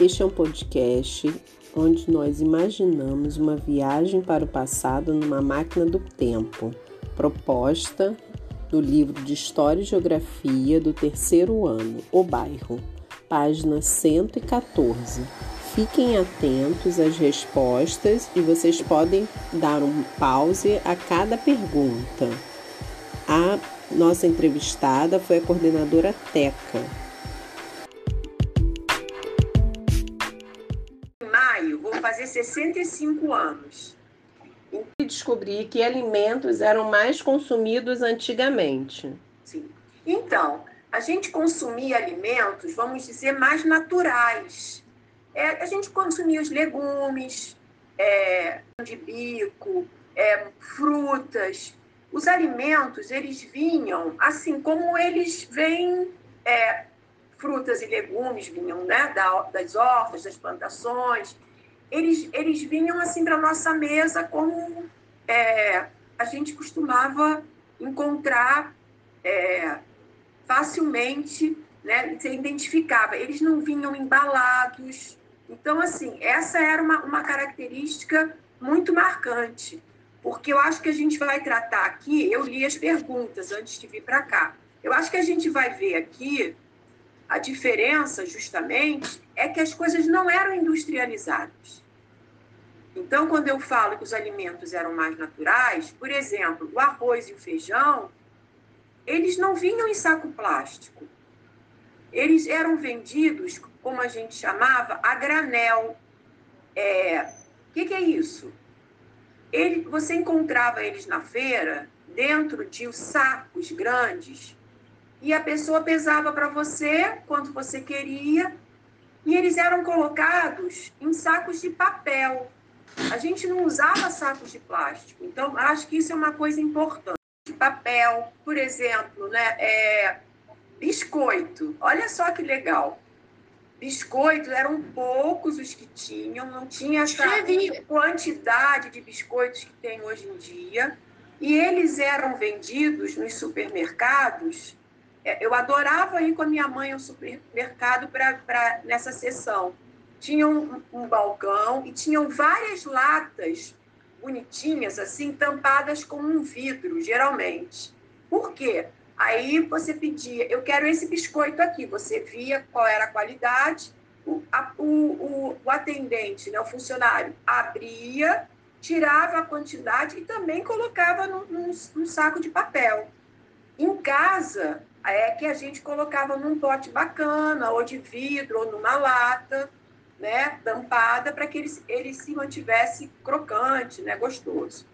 Este é um podcast onde nós imaginamos uma viagem para o passado numa máquina do tempo, proposta do livro de História e Geografia do terceiro ano, O Bairro, página 114. Fiquem atentos às respostas e vocês podem dar um pause a cada pergunta. A nossa entrevistada foi a coordenadora Teca. 65 anos. E descobri que alimentos eram mais consumidos antigamente. Sim. Então, a gente consumia alimentos, vamos dizer, mais naturais. É, a gente consumia os legumes, é, de bico, é, frutas. Os alimentos, eles vinham assim como eles vêm, é, frutas e legumes vinham né, das hortas, das plantações. Eles, eles vinham assim para nossa mesa como é, a gente costumava encontrar é, facilmente, né, você identificava. Eles não vinham embalados. Então, assim, essa era uma, uma característica muito marcante, porque eu acho que a gente vai tratar aqui. Eu li as perguntas antes de vir para cá. Eu acho que a gente vai ver aqui a diferença, justamente, é que as coisas não eram industrializadas. Então, quando eu falo que os alimentos eram mais naturais, por exemplo, o arroz e o feijão, eles não vinham em saco plástico. Eles eram vendidos, como a gente chamava, a granel. É, o que, que, é isso? Ele, você encontrava eles na feira, dentro de sacos grandes, e a pessoa pesava para você quanto você queria, e eles eram colocados em sacos de papel. A gente não usava sacos de plástico, então acho que isso é uma coisa importante papel, por exemplo, né? É, biscoito. Olha só que legal. Biscoitos eram poucos os que tinham, não tinha essa quantidade de biscoitos que tem hoje em dia. E eles eram vendidos nos supermercados. É, eu adorava ir com a minha mãe ao supermercado para nessa sessão. Tinha um, um balcão e tinham várias latas bonitinhas, assim, tampadas com um vidro, geralmente. Por quê? Aí você pedia, eu quero esse biscoito aqui. Você via qual era a qualidade, o, a, o, o, o atendente, né, o funcionário, abria, tirava a quantidade e também colocava num, num, num saco de papel. Em casa, é que a gente colocava num pote bacana, ou de vidro, ou numa lata né, tampada para que ele, ele se mantivesse crocante, né, gostoso.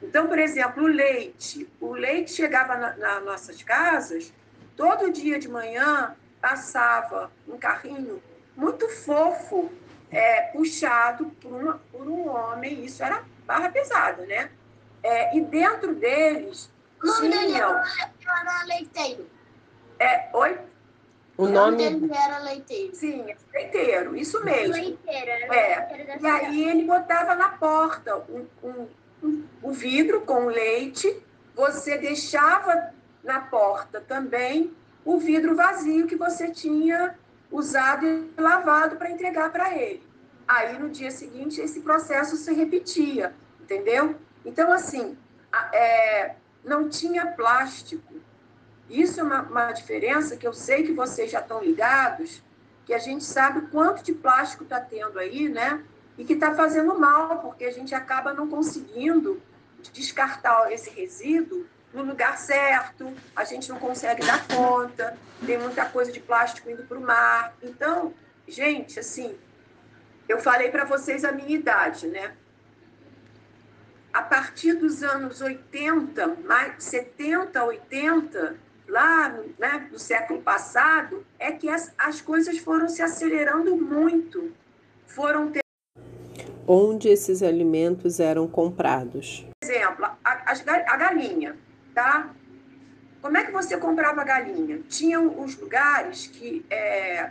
Então, por exemplo, o leite. O leite chegava nas na nossas casas, todo dia de manhã passava um carrinho muito fofo, é, puxado por, uma, por um homem, isso era barra pesada, né? É, e dentro deles Mãe, tinham... era leiteiro. É, oi? O nome dele era leiteiro. Sim, leiteiro, isso mesmo. Leiteiro, era é. leiteiro E aí ele botava na porta um, um, um, um vidro com leite, você deixava na porta também o vidro vazio que você tinha usado e lavado para entregar para ele. Aí no dia seguinte esse processo se repetia, entendeu? Então assim, é, não tinha plástico isso é uma, uma diferença que eu sei que vocês já estão ligados, que a gente sabe quanto de plástico está tendo aí, né? E que está fazendo mal, porque a gente acaba não conseguindo descartar esse resíduo no lugar certo, a gente não consegue dar conta, tem muita coisa de plástico indo para o mar. Então, gente, assim, eu falei para vocês a minha idade, né? A partir dos anos 80, mais 70, 80, lá né, do século passado, é que as, as coisas foram se acelerando muito. Foram ter... Onde esses alimentos eram comprados? Por exemplo, a, a, a galinha, tá? Como é que você comprava a galinha? Tinham os lugares que é,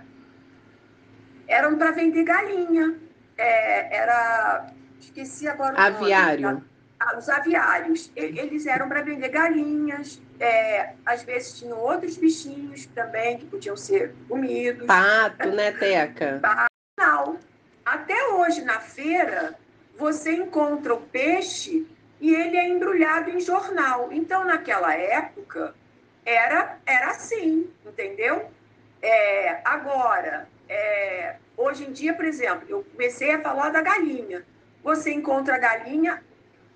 eram para vender galinha. É, era. Esqueci agora o Aviário. nome. Os aviários. Eles eram para vender galinhas, é, às vezes tinham outros bichinhos também que podiam ser comidos. Pato, né, Teca? Pato. Não. Até hoje, na feira, você encontra o peixe e ele é embrulhado em jornal. Então, naquela época, era, era assim, entendeu? É, agora, é, hoje em dia, por exemplo, eu comecei a falar da galinha. Você encontra a galinha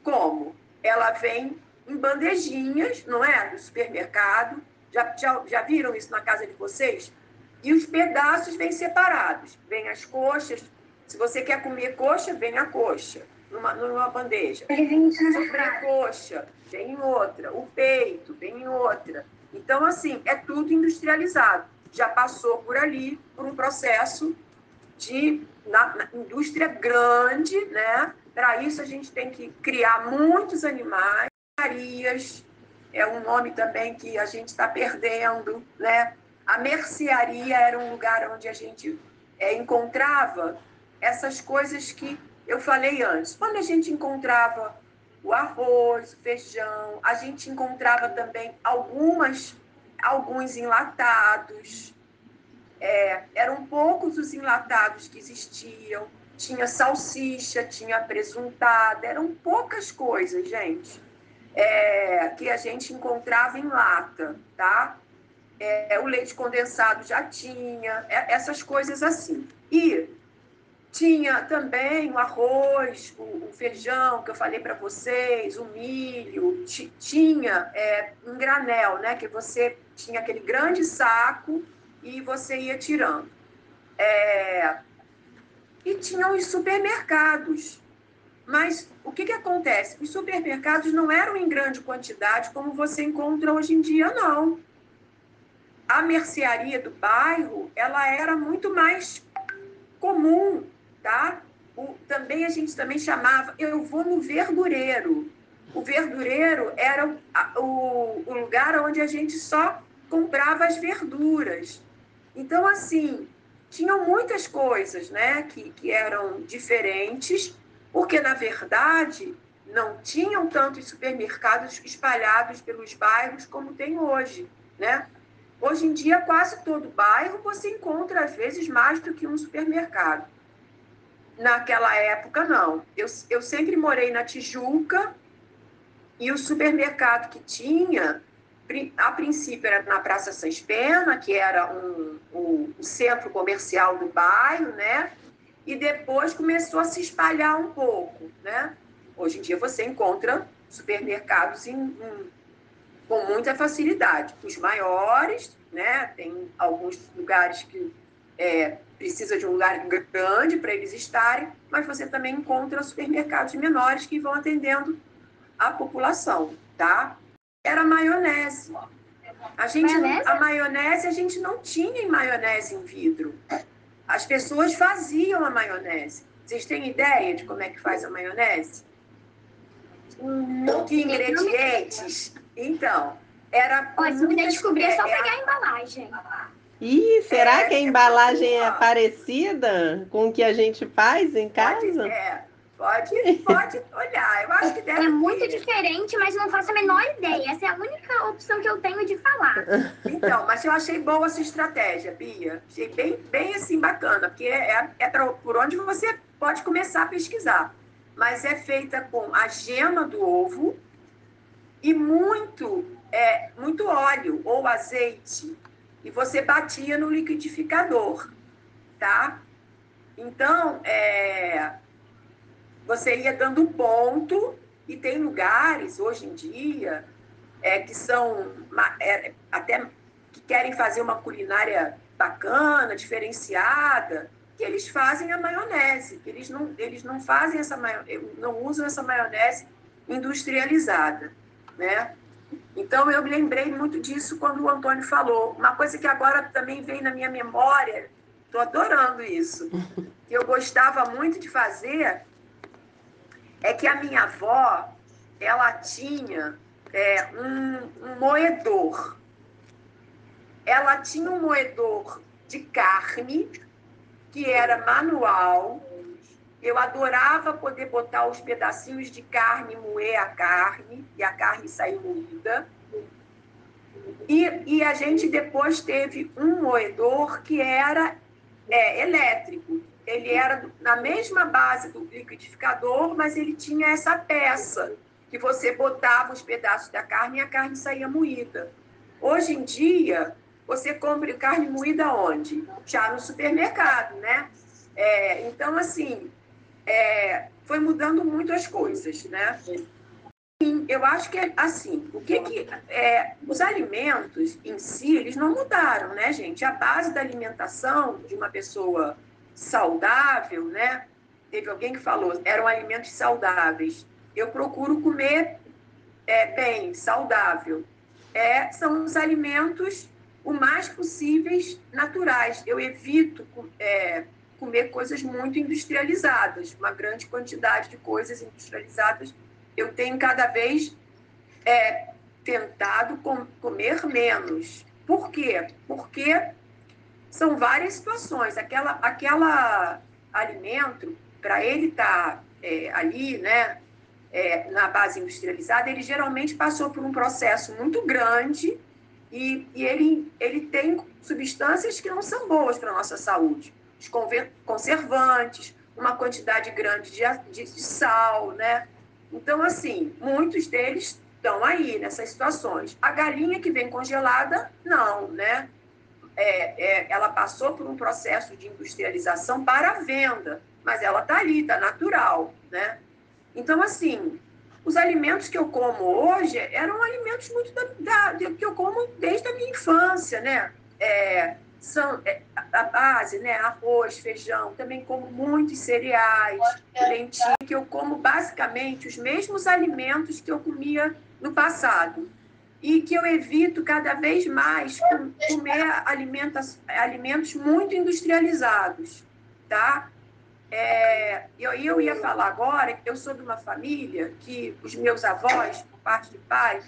como? Ela vem em bandejinhas, não é? No supermercado. Já, já, já viram isso na casa de vocês? E os pedaços vêm separados. Vem as coxas. Se você quer comer coxa, vem a coxa numa, numa bandeja. Sobrecoxa, vem em outra. O peito, vem em outra. Então, assim, é tudo industrializado. Já passou por ali, por um processo de na, na indústria grande, né? Para isso, a gente tem que criar muitos animais, Marias, é um nome também que a gente está perdendo, né? A mercearia era um lugar onde a gente é, encontrava essas coisas que eu falei antes. Quando a gente encontrava o arroz, o feijão, a gente encontrava também algumas, alguns enlatados. É, eram poucos os enlatados que existiam. Tinha salsicha, tinha presuntada, eram poucas coisas, gente, é, que a gente encontrava em lata, tá? É, o leite condensado já tinha, é, essas coisas assim. E tinha também o arroz, o, o feijão que eu falei para vocês, o milho, tinha é, um granel, né? Que você tinha aquele grande saco e você ia tirando. É, tinham os supermercados. Mas o que, que acontece? Os supermercados não eram em grande quantidade como você encontra hoje em dia, não. A mercearia do bairro, ela era muito mais comum tá? O, também a gente também chamava, eu vou no verdureiro. O verdureiro era o, o, o lugar onde a gente só comprava as verduras. Então, assim, tinham muitas coisas né, que, que eram diferentes, porque, na verdade, não tinham tantos supermercados espalhados pelos bairros como tem hoje. Né? Hoje em dia, quase todo bairro você encontra, às vezes, mais do que um supermercado. Naquela época, não. Eu, eu sempre morei na Tijuca e o supermercado que tinha, a princípio era na Praça Sans Pena, que era um, um, um centro comercial do bairro, né? E depois começou a se espalhar um pouco, né? Hoje em dia você encontra supermercados em, em, com muita facilidade. Os maiores, né? Tem alguns lugares que é, precisa de um lugar grande para eles estarem, mas você também encontra supermercados menores que vão atendendo a população, tá? Era maionese. A gente maionese? a maionese a gente não tinha em maionese em vidro. As pessoas faziam a maionese. Vocês têm ideia de como é que faz a maionese? Não. Que ingredientes? Então, era. Olha, se puder descobrir, é só pegar a embalagem. Ih, será é, que a embalagem é, é parecida com o que a gente faz em casa? Pode, é, pode, pode olhar. Eu acho que deve É muito diferente, mas não faço a menor ideia. Essa é a única opção que eu tenho de falar. Então, mas eu achei boa essa estratégia, Bia. Achei bem, bem assim, bacana, porque é, é pra, por onde você pode começar a pesquisar. Mas é feita com a gema do ovo e muito, é, muito óleo ou azeite e você batia no liquidificador, tá? Então, é, você ia dando ponto, e tem lugares hoje em dia é, que são é, até que querem fazer uma culinária bacana, diferenciada, que eles fazem a maionese, que eles não, eles não fazem essa não usam essa maionese industrializada, né? Então, eu me lembrei muito disso quando o Antônio falou. Uma coisa que agora também vem na minha memória, estou adorando isso, que eu gostava muito de fazer, é que a minha avó, ela tinha é, um, um moedor. Ela tinha um moedor de carne, que era manual, eu adorava poder botar os pedacinhos de carne, moer a carne, e a carne sair moída. E, e a gente depois teve um moedor que era é, elétrico. Ele era na mesma base do liquidificador, mas ele tinha essa peça que você botava os pedaços da carne e a carne saía moída. Hoje em dia, você compra carne moída onde? Já no supermercado, né? É, então, assim, é, foi mudando muito as coisas, né? Eu acho que, assim, o que que... É, os alimentos em si, eles não mudaram, né, gente? A base da alimentação de uma pessoa saudável, né? Teve alguém que falou, eram alimentos saudáveis. Eu procuro comer é, bem, saudável. É, são os alimentos o mais possíveis naturais. Eu evito é, comer coisas muito industrializadas, uma grande quantidade de coisas industrializadas. Eu tenho cada vez é, tentado com, comer menos. Por quê? Porque são várias situações. Aquela, aquela alimento, para ele estar tá, é, ali, né, é, na base industrializada, ele geralmente passou por um processo muito grande e, e ele, ele tem substâncias que não são boas para a nossa saúde. Os conservantes, uma quantidade grande de, de, de sal, né? Então, assim, muitos deles estão aí nessas situações. A galinha que vem congelada, não, né? É, é, ela passou por um processo de industrialização para a venda, mas ela está ali, está natural, né? Então, assim, os alimentos que eu como hoje eram alimentos muito da, da, que eu como desde a minha infância, né? É, são é, a base, né? Arroz, feijão, também como muitos cereais, lentilha, que eu como basicamente os mesmos alimentos que eu comia no passado e que eu evito cada vez mais comer alimentos, muito industrializados, tá? É, eu, eu ia falar agora que eu sou de uma família que os meus avós, por parte de pai,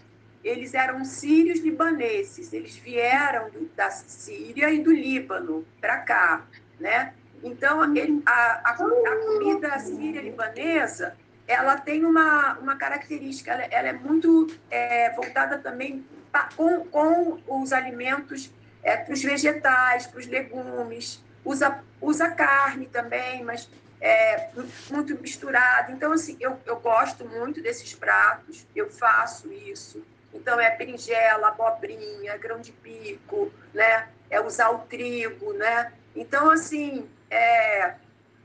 eles eram sírios libaneses. Eles vieram da Síria e do Líbano para cá, né? Então, a, a, a, comida síria libanesa, ela tem uma, uma característica, ela, ela é muito é, voltada também pra, com, com os alimentos, é, para os vegetais, para os legumes, usa, usa carne também, mas é, muito misturado. Então, assim, eu, eu gosto muito desses pratos, eu faço isso. Então, é berinjela, abobrinha, grão de bico, né? É usar o trigo, né? Então, assim, é,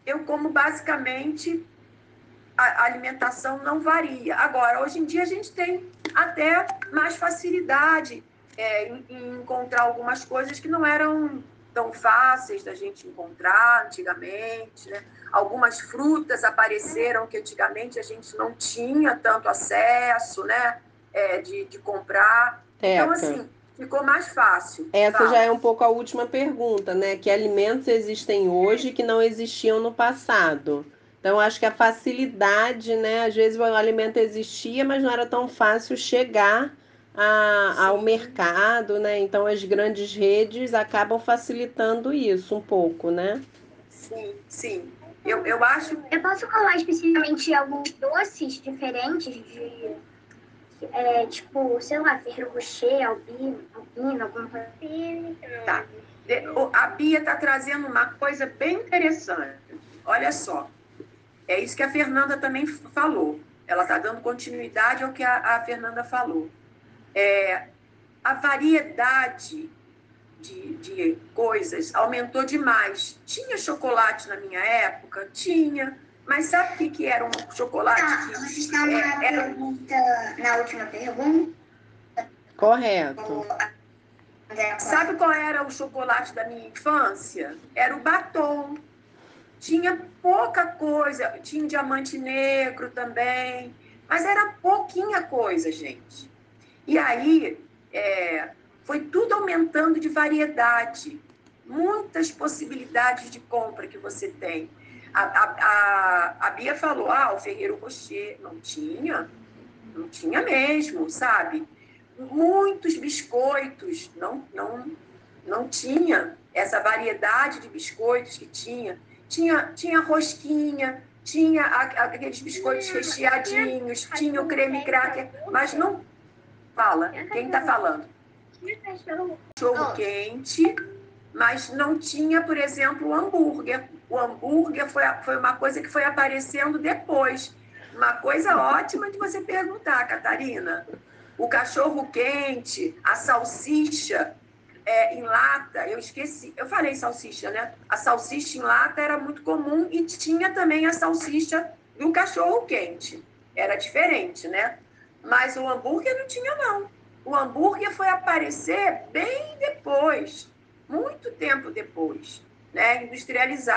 eu como basicamente a alimentação não varia. Agora, hoje em dia a gente tem até mais facilidade é, em, em encontrar algumas coisas que não eram tão fáceis da gente encontrar antigamente, né? Algumas frutas apareceram que antigamente a gente não tinha tanto acesso, né? É, de, de comprar. Teca. Então, assim, ficou mais fácil. Essa tá? já é um pouco a última pergunta, né? Que alimentos existem hoje que não existiam no passado? Então, acho que a facilidade, né? Às vezes o alimento existia, mas não era tão fácil chegar a, ao mercado, né? Então as grandes redes acabam facilitando isso um pouco, né? Sim, sim. Eu, eu acho. Eu posso falar especificamente alguns doces diferentes de. É, tipo, sei lá, Ferreiro Rocher, Albino, Albino, alguma coisa assim. Tá. A Bia está trazendo uma coisa bem interessante. Olha só. É isso que a Fernanda também falou. Ela está dando continuidade ao que a, a Fernanda falou é, a variedade de, de coisas aumentou demais. Tinha chocolate na minha época? Tinha. Mas sabe o que, que era um chocolate? Tá, que, você está na é, era... pergunta, na última pergunta? Correto. Sabe qual era o chocolate da minha infância? Era o batom. Tinha pouca coisa, tinha diamante negro também, mas era pouquinha coisa, gente. E aí é, foi tudo aumentando de variedade, muitas possibilidades de compra que você tem. A, a, a, a Bia falou, ah, o Ferreiro Rocher. Não tinha, não tinha mesmo, sabe? Muitos biscoitos, não, não, não tinha essa variedade de biscoitos que tinha. Tinha, tinha rosquinha, tinha aqueles biscoitos recheadinhos, tinha o creme cracker, mas não Fala. Quem está falando? Cachorro quente, mas não tinha, por exemplo, o hambúrguer. O hambúrguer foi, foi uma coisa que foi aparecendo depois. Uma coisa ótima de você perguntar, Catarina. O cachorro quente, a salsicha é, em lata, eu esqueci, eu falei salsicha, né? A salsicha em lata era muito comum e tinha também a salsicha do cachorro quente. Era diferente, né? Mas o hambúrguer não tinha, não. O hambúrguer foi aparecer bem depois, muito tempo depois, né? Industrializado.